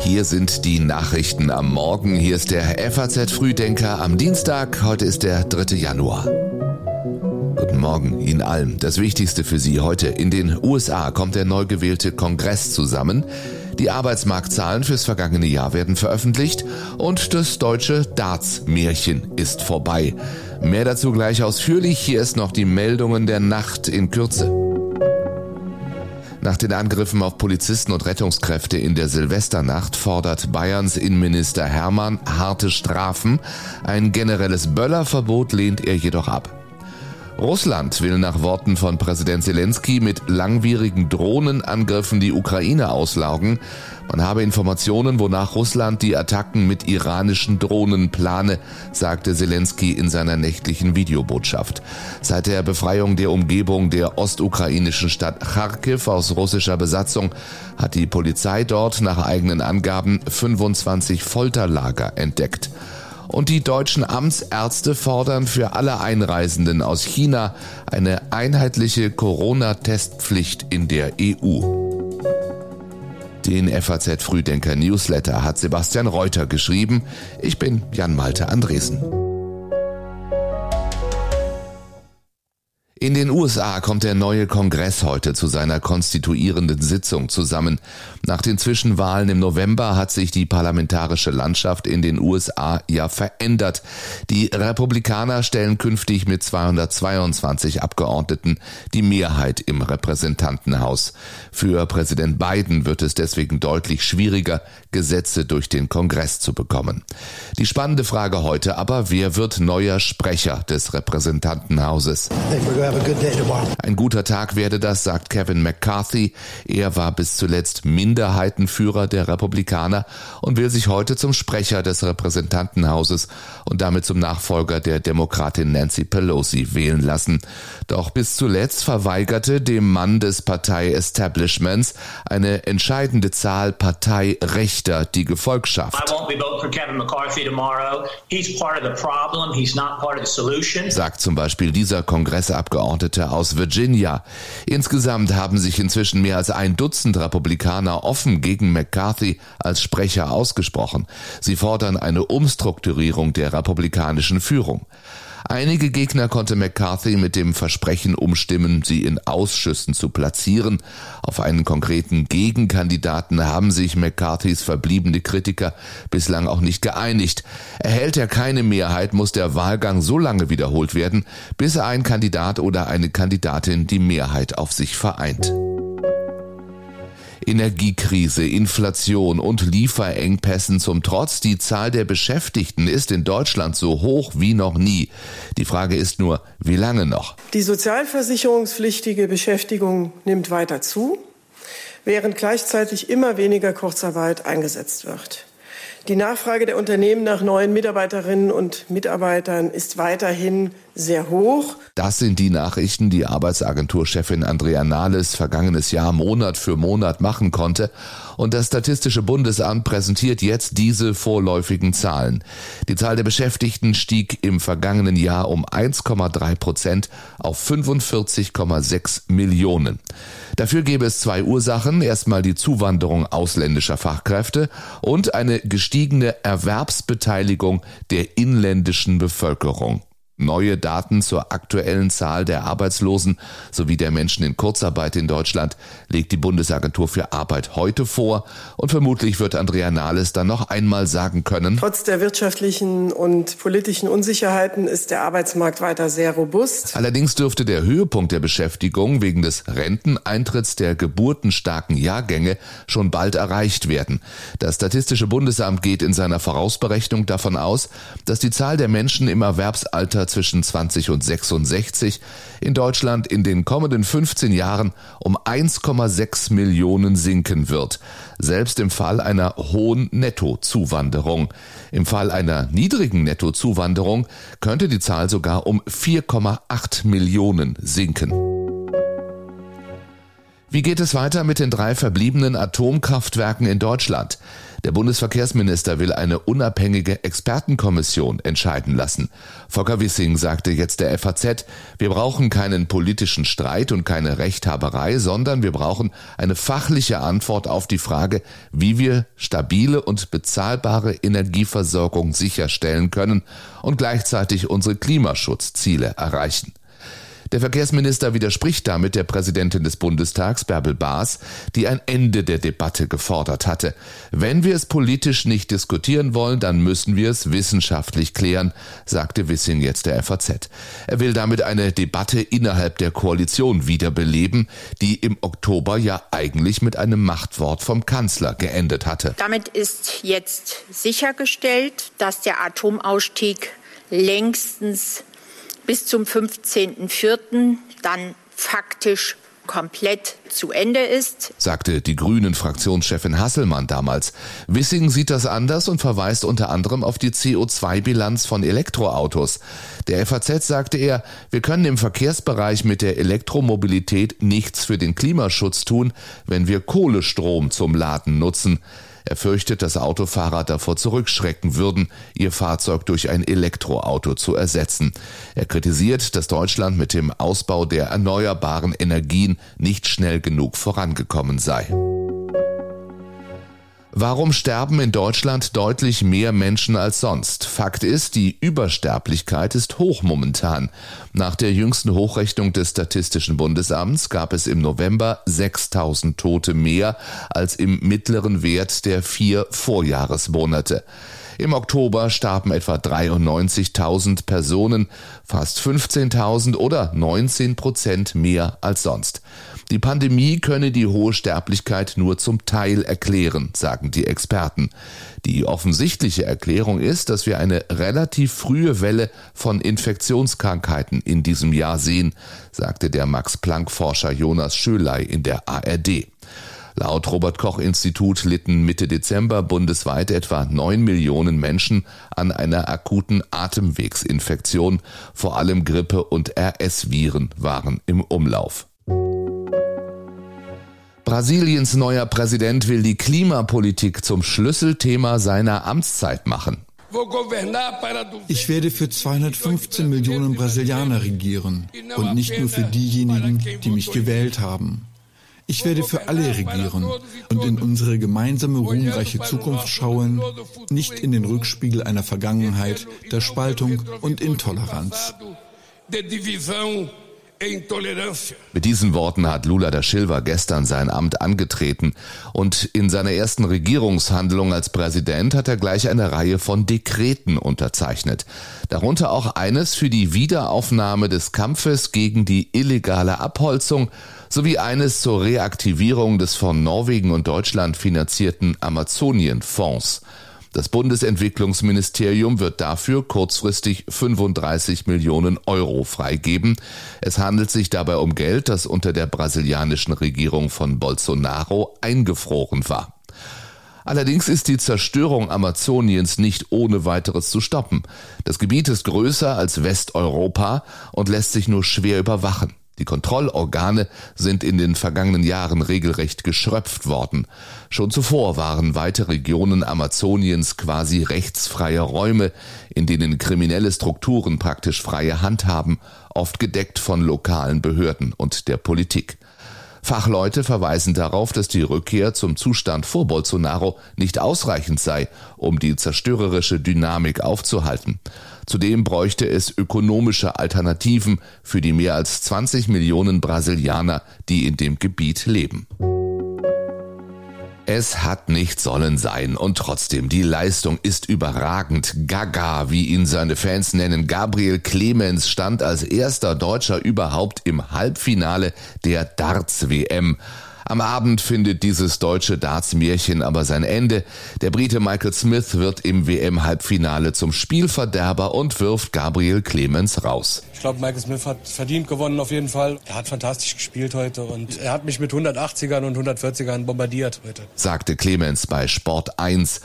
Hier sind die Nachrichten am Morgen. Hier ist der FAZ Frühdenker am Dienstag. Heute ist der 3. Januar. Guten Morgen Ihnen allen. Das Wichtigste für Sie heute. In den USA kommt der neu gewählte Kongress zusammen. Die Arbeitsmarktzahlen fürs vergangene Jahr werden veröffentlicht und das deutsche Darts-Märchen ist vorbei. Mehr dazu gleich ausführlich. Hier ist noch die Meldungen der Nacht in Kürze. Nach den Angriffen auf Polizisten und Rettungskräfte in der Silvesternacht fordert Bayerns Innenminister Hermann harte Strafen. Ein generelles Böllerverbot lehnt er jedoch ab. Russland will nach Worten von Präsident Zelensky mit langwierigen Drohnenangriffen die Ukraine auslaugen. Man habe Informationen, wonach Russland die Attacken mit iranischen Drohnen plane, sagte Zelensky in seiner nächtlichen Videobotschaft. Seit der Befreiung der Umgebung der ostukrainischen Stadt Kharkiv aus russischer Besatzung hat die Polizei dort nach eigenen Angaben 25 Folterlager entdeckt. Und die deutschen Amtsärzte fordern für alle Einreisenden aus China eine einheitliche Corona-Testpflicht in der EU. Den FAZ Frühdenker Newsletter hat Sebastian Reuter geschrieben. Ich bin Jan Malte Andresen. In den USA kommt der neue Kongress heute zu seiner konstituierenden Sitzung zusammen. Nach den Zwischenwahlen im November hat sich die parlamentarische Landschaft in den USA ja verändert. Die Republikaner stellen künftig mit 222 Abgeordneten die Mehrheit im Repräsentantenhaus. Für Präsident Biden wird es deswegen deutlich schwieriger, Gesetze durch den Kongress zu bekommen. Die spannende Frage heute aber, wer wird neuer Sprecher des Repräsentantenhauses? Ein guter Tag werde das, sagt Kevin McCarthy. Er war bis zuletzt Minderheitenführer der Republikaner und will sich heute zum Sprecher des Repräsentantenhauses und damit zum Nachfolger der Demokratin Nancy Pelosi wählen lassen. Doch bis zuletzt verweigerte dem Mann des Partei-Establishments eine entscheidende Zahl Parteirechter die Gefolgschaft. Sagt zum Beispiel dieser Kongressabgeordnete Abgeordnete aus Virginia. Insgesamt haben sich inzwischen mehr als ein Dutzend Republikaner offen gegen McCarthy als Sprecher ausgesprochen. Sie fordern eine Umstrukturierung der republikanischen Führung. Einige Gegner konnte McCarthy mit dem Versprechen umstimmen, sie in Ausschüssen zu platzieren. Auf einen konkreten Gegenkandidaten haben sich McCarthys verbliebene Kritiker bislang auch nicht geeinigt. Erhält er keine Mehrheit, muss der Wahlgang so lange wiederholt werden, bis ein Kandidat oder eine Kandidatin die Mehrheit auf sich vereint. Energiekrise, Inflation und Lieferengpässen zum Trotz, die Zahl der Beschäftigten ist in Deutschland so hoch wie noch nie. Die Frage ist nur, wie lange noch? Die sozialversicherungspflichtige Beschäftigung nimmt weiter zu, während gleichzeitig immer weniger Kurzarbeit eingesetzt wird. Die Nachfrage der Unternehmen nach neuen Mitarbeiterinnen und Mitarbeitern ist weiterhin sehr hoch. Das sind die Nachrichten, die Arbeitsagenturchefin Andrea Nahles vergangenes Jahr Monat für Monat machen konnte. Und das Statistische Bundesamt präsentiert jetzt diese vorläufigen Zahlen. Die Zahl der Beschäftigten stieg im vergangenen Jahr um 1,3 Prozent auf 45,6 Millionen. Dafür gäbe es zwei Ursachen. Erstmal die Zuwanderung ausländischer Fachkräfte und eine gestiegene Erwerbsbeteiligung der inländischen Bevölkerung. Neue Daten zur aktuellen Zahl der Arbeitslosen sowie der Menschen in Kurzarbeit in Deutschland legt die Bundesagentur für Arbeit heute vor und vermutlich wird Andrea Nahles dann noch einmal sagen können. Trotz der wirtschaftlichen und politischen Unsicherheiten ist der Arbeitsmarkt weiter sehr robust. Allerdings dürfte der Höhepunkt der Beschäftigung wegen des Renteneintritts der geburtenstarken Jahrgänge schon bald erreicht werden. Das Statistische Bundesamt geht in seiner Vorausberechnung davon aus, dass die Zahl der Menschen im Erwerbsalter zwischen 20 und 66 in Deutschland in den kommenden 15 Jahren um 1,6 Millionen sinken wird, selbst im Fall einer hohen Nettozuwanderung. Im Fall einer niedrigen Nettozuwanderung könnte die Zahl sogar um 4,8 Millionen sinken. Wie geht es weiter mit den drei verbliebenen Atomkraftwerken in Deutschland? Der Bundesverkehrsminister will eine unabhängige Expertenkommission entscheiden lassen. Volker Wissing sagte jetzt der FAZ, wir brauchen keinen politischen Streit und keine Rechthaberei, sondern wir brauchen eine fachliche Antwort auf die Frage, wie wir stabile und bezahlbare Energieversorgung sicherstellen können und gleichzeitig unsere Klimaschutzziele erreichen. Der Verkehrsminister widerspricht damit der Präsidentin des Bundestags, Bärbel Baas, die ein Ende der Debatte gefordert hatte. Wenn wir es politisch nicht diskutieren wollen, dann müssen wir es wissenschaftlich klären, sagte Wissing jetzt der FAZ. Er will damit eine Debatte innerhalb der Koalition wiederbeleben, die im Oktober ja eigentlich mit einem Machtwort vom Kanzler geendet hatte. Damit ist jetzt sichergestellt, dass der Atomausstieg längstens bis zum 15.04. dann faktisch komplett zu Ende ist, sagte die Grünen Fraktionschefin Hasselmann damals. Wissing sieht das anders und verweist unter anderem auf die CO2-Bilanz von Elektroautos. Der FAZ sagte er, wir können im Verkehrsbereich mit der Elektromobilität nichts für den Klimaschutz tun, wenn wir Kohlestrom zum Laden nutzen. Er fürchtet, dass Autofahrer davor zurückschrecken würden, ihr Fahrzeug durch ein Elektroauto zu ersetzen. Er kritisiert, dass Deutschland mit dem Ausbau der erneuerbaren Energien nicht schnell genug vorangekommen sei. Warum sterben in Deutschland deutlich mehr Menschen als sonst? Fakt ist, die Übersterblichkeit ist hoch momentan. Nach der jüngsten Hochrechnung des Statistischen Bundesamts gab es im November 6000 Tote mehr als im mittleren Wert der vier Vorjahresmonate. Im Oktober starben etwa 93.000 Personen, fast 15.000 oder 19 Prozent mehr als sonst. Die Pandemie könne die hohe Sterblichkeit nur zum Teil erklären, sagen die Experten. Die offensichtliche Erklärung ist, dass wir eine relativ frühe Welle von Infektionskrankheiten in diesem Jahr sehen, sagte der Max-Planck-Forscher Jonas Schöley in der ARD. Laut Robert Koch Institut litten Mitte Dezember bundesweit etwa neun Millionen Menschen an einer akuten Atemwegsinfektion. Vor allem Grippe und RS-Viren waren im Umlauf. Brasiliens neuer Präsident will die Klimapolitik zum Schlüsselthema seiner Amtszeit machen. Ich werde für 215 Millionen Brasilianer regieren und nicht nur für diejenigen, die mich gewählt haben. Ich werde für alle regieren und in unsere gemeinsame ruhmreiche Zukunft schauen, nicht in den Rückspiegel einer Vergangenheit der Spaltung und Intoleranz. Mit diesen Worten hat Lula da Silva gestern sein Amt angetreten und in seiner ersten Regierungshandlung als Präsident hat er gleich eine Reihe von Dekreten unterzeichnet. Darunter auch eines für die Wiederaufnahme des Kampfes gegen die illegale Abholzung sowie eines zur Reaktivierung des von Norwegen und Deutschland finanzierten Amazonienfonds. Das Bundesentwicklungsministerium wird dafür kurzfristig 35 Millionen Euro freigeben. Es handelt sich dabei um Geld, das unter der brasilianischen Regierung von Bolsonaro eingefroren war. Allerdings ist die Zerstörung Amazoniens nicht ohne weiteres zu stoppen. Das Gebiet ist größer als Westeuropa und lässt sich nur schwer überwachen. Die Kontrollorgane sind in den vergangenen Jahren regelrecht geschröpft worden. Schon zuvor waren weite Regionen Amazoniens quasi rechtsfreie Räume, in denen kriminelle Strukturen praktisch freie Hand haben, oft gedeckt von lokalen Behörden und der Politik. Fachleute verweisen darauf, dass die Rückkehr zum Zustand vor Bolsonaro nicht ausreichend sei, um die zerstörerische Dynamik aufzuhalten. Zudem bräuchte es ökonomische Alternativen für die mehr als 20 Millionen Brasilianer, die in dem Gebiet leben. Es hat nicht sollen sein und trotzdem, die Leistung ist überragend. Gaga, wie ihn seine Fans nennen, Gabriel Clemens stand als erster Deutscher überhaupt im Halbfinale der Darts-WM. Am Abend findet dieses deutsche Darts-Märchen aber sein Ende. Der Brite Michael Smith wird im WM-Halbfinale zum Spielverderber und wirft Gabriel Clemens raus. Ich glaube, Michael Smith hat verdient gewonnen auf jeden Fall. Er hat fantastisch gespielt heute und er hat mich mit 180ern und 140ern bombardiert heute. Sagte Clemens bei Sport 1.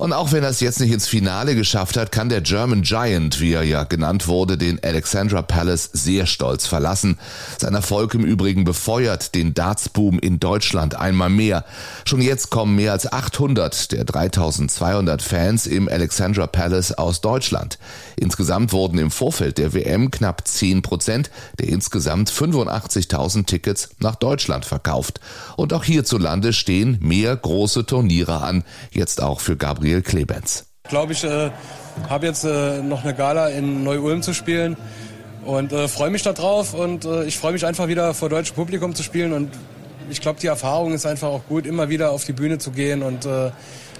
Und auch wenn er es jetzt nicht ins Finale geschafft hat, kann der German Giant, wie er ja genannt wurde, den Alexandra Palace sehr stolz verlassen. Sein Erfolg im Übrigen befeuert den Dartsboom in Deutschland einmal mehr. Schon jetzt kommen mehr als 800 der 3200 Fans im Alexandra Palace aus Deutschland. Insgesamt wurden im Vorfeld der WM knapp 10 Prozent der insgesamt 85.000 Tickets nach Deutschland verkauft. Und auch hierzulande stehen mehr große Turniere an, jetzt auch für Gabriel Gabriel Clemens. Ich glaube, ich äh, habe jetzt äh, noch eine Gala in Neu-Ulm zu spielen und äh, freue mich darauf und äh, ich freue mich einfach wieder vor deutschem Publikum zu spielen und ich glaube, die Erfahrung ist einfach auch gut, immer wieder auf die Bühne zu gehen und äh,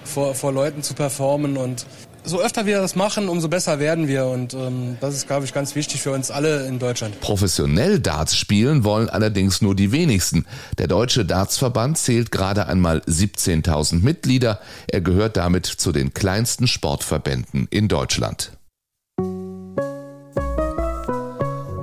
vor, vor Leuten zu performen und so öfter wir das machen, umso besser werden wir. Und ähm, das ist, glaube ich, ganz wichtig für uns alle in Deutschland. Professionell Darts spielen wollen allerdings nur die wenigsten. Der Deutsche Dartsverband zählt gerade einmal 17.000 Mitglieder. Er gehört damit zu den kleinsten Sportverbänden in Deutschland.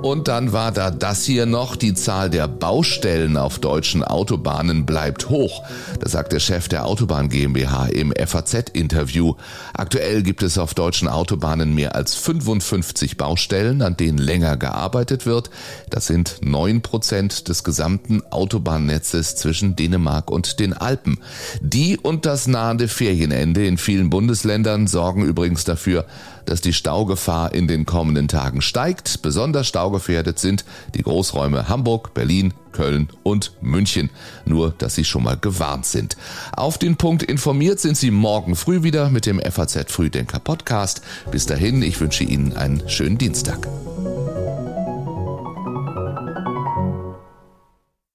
Und dann war da das hier noch, die Zahl der Baustellen auf deutschen Autobahnen bleibt hoch. Das sagt der Chef der Autobahn GmbH im FAZ-Interview. Aktuell gibt es auf deutschen Autobahnen mehr als 55 Baustellen, an denen länger gearbeitet wird. Das sind neun Prozent des gesamten Autobahnnetzes zwischen Dänemark und den Alpen. Die und das nahende Ferienende in vielen Bundesländern sorgen übrigens dafür, dass die Staugefahr in den kommenden Tagen steigt. Besonders staugefährdet sind die Großräume Hamburg, Berlin, Köln und München. Nur, dass Sie schon mal gewarnt sind. Auf den Punkt informiert sind Sie morgen früh wieder mit dem FAZ Frühdenker Podcast. Bis dahin, ich wünsche Ihnen einen schönen Dienstag.